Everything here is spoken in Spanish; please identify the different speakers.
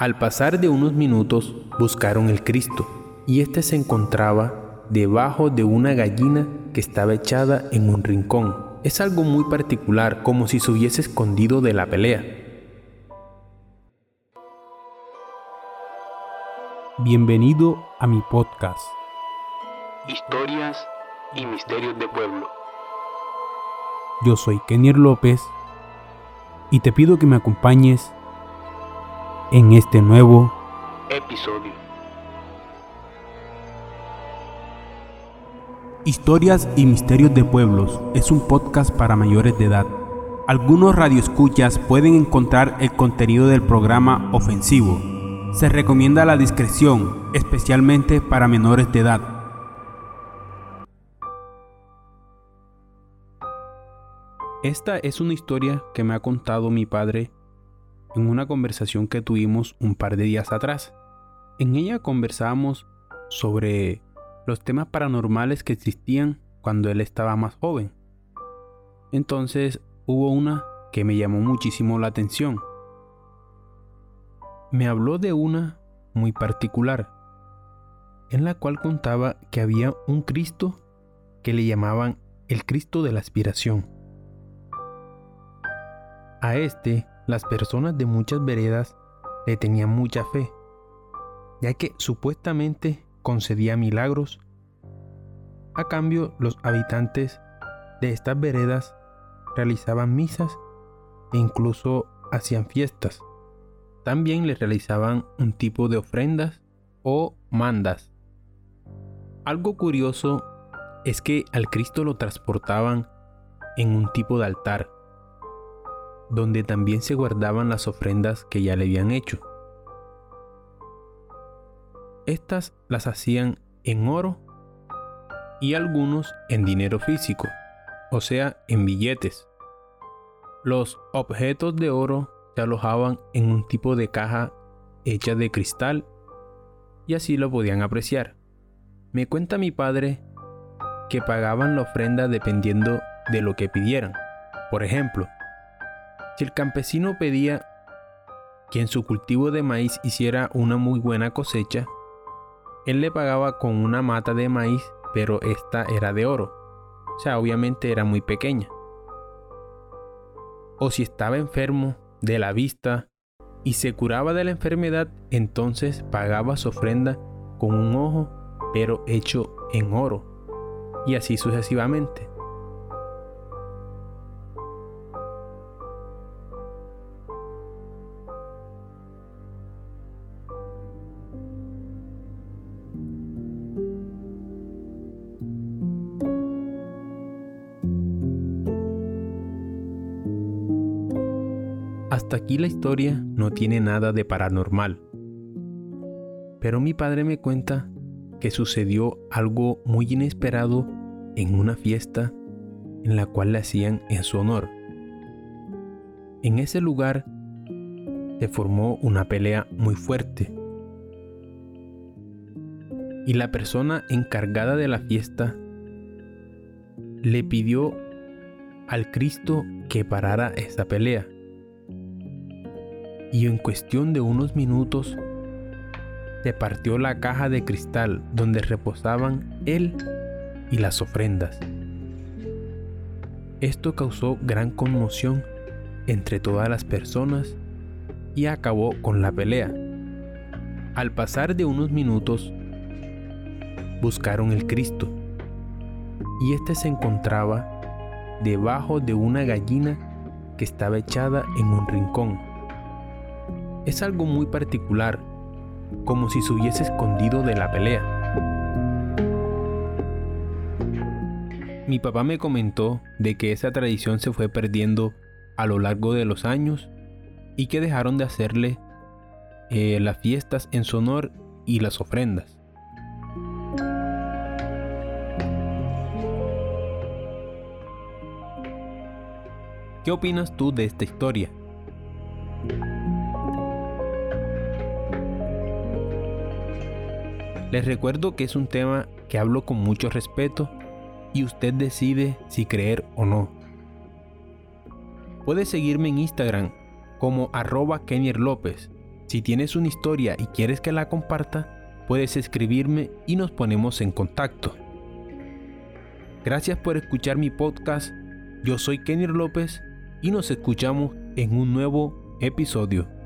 Speaker 1: Al pasar de unos minutos buscaron el Cristo, y éste se encontraba debajo de una gallina que estaba echada en un rincón. Es algo muy particular, como si se hubiese escondido de la pelea.
Speaker 2: Bienvenido a mi podcast.
Speaker 1: Historias y misterios de pueblo.
Speaker 2: Yo soy Kenier López y te pido que me acompañes en este nuevo
Speaker 1: episodio.
Speaker 2: Historias y Misterios de Pueblos es un podcast para mayores de edad. Algunos radioescuchas pueden encontrar el contenido del programa ofensivo. Se recomienda la discreción, especialmente para menores de edad. Esta es una historia que me ha contado mi padre en una conversación que tuvimos un par de días atrás. En ella conversábamos sobre los temas paranormales que existían cuando él estaba más joven. Entonces hubo una que me llamó muchísimo la atención. Me habló de una muy particular, en la cual contaba que había un Cristo que le llamaban el Cristo de la aspiración. A este las personas de muchas veredas le tenían mucha fe, ya que supuestamente concedía milagros. A cambio, los habitantes de estas veredas realizaban misas e incluso hacían fiestas. También le realizaban un tipo de ofrendas o mandas. Algo curioso es que al Cristo lo transportaban en un tipo de altar, donde también se guardaban las ofrendas que ya le habían hecho. Estas las hacían en oro y algunos en dinero físico, o sea, en billetes. Los objetos de oro se alojaban en un tipo de caja hecha de cristal y así lo podían apreciar. Me cuenta mi padre que pagaban la ofrenda dependiendo de lo que pidieran. Por ejemplo, si el campesino pedía que en su cultivo de maíz hiciera una muy buena cosecha, él le pagaba con una mata de maíz, pero esta era de oro. O sea, obviamente era muy pequeña. O si estaba enfermo de la vista y se curaba de la enfermedad, entonces pagaba su ofrenda con un ojo, pero hecho en oro. Y así sucesivamente. Hasta aquí la historia no tiene nada de paranormal. Pero mi padre me cuenta que sucedió algo muy inesperado en una fiesta en la cual le hacían en su honor. En ese lugar se formó una pelea muy fuerte. Y la persona encargada de la fiesta le pidió al Cristo que parara esa pelea y en cuestión de unos minutos se partió la caja de cristal donde reposaban él y las ofrendas. Esto causó gran conmoción entre todas las personas y acabó con la pelea. Al pasar de unos minutos, buscaron el Cristo y éste se encontraba debajo de una gallina que estaba echada en un rincón es algo muy particular, como si se hubiese escondido de la pelea. Mi papá me comentó de que esa tradición se fue perdiendo a lo largo de los años y que dejaron de hacerle eh, las fiestas en su honor y las ofrendas. ¿Qué opinas tú de esta historia? Les recuerdo que es un tema que hablo con mucho respeto y usted decide si creer o no. Puede seguirme en Instagram como arroba López.
Speaker 1: Si tienes una historia y quieres que la comparta, puedes escribirme y nos ponemos en contacto. Gracias por escuchar mi podcast. Yo soy Kenny López y nos escuchamos en un nuevo episodio.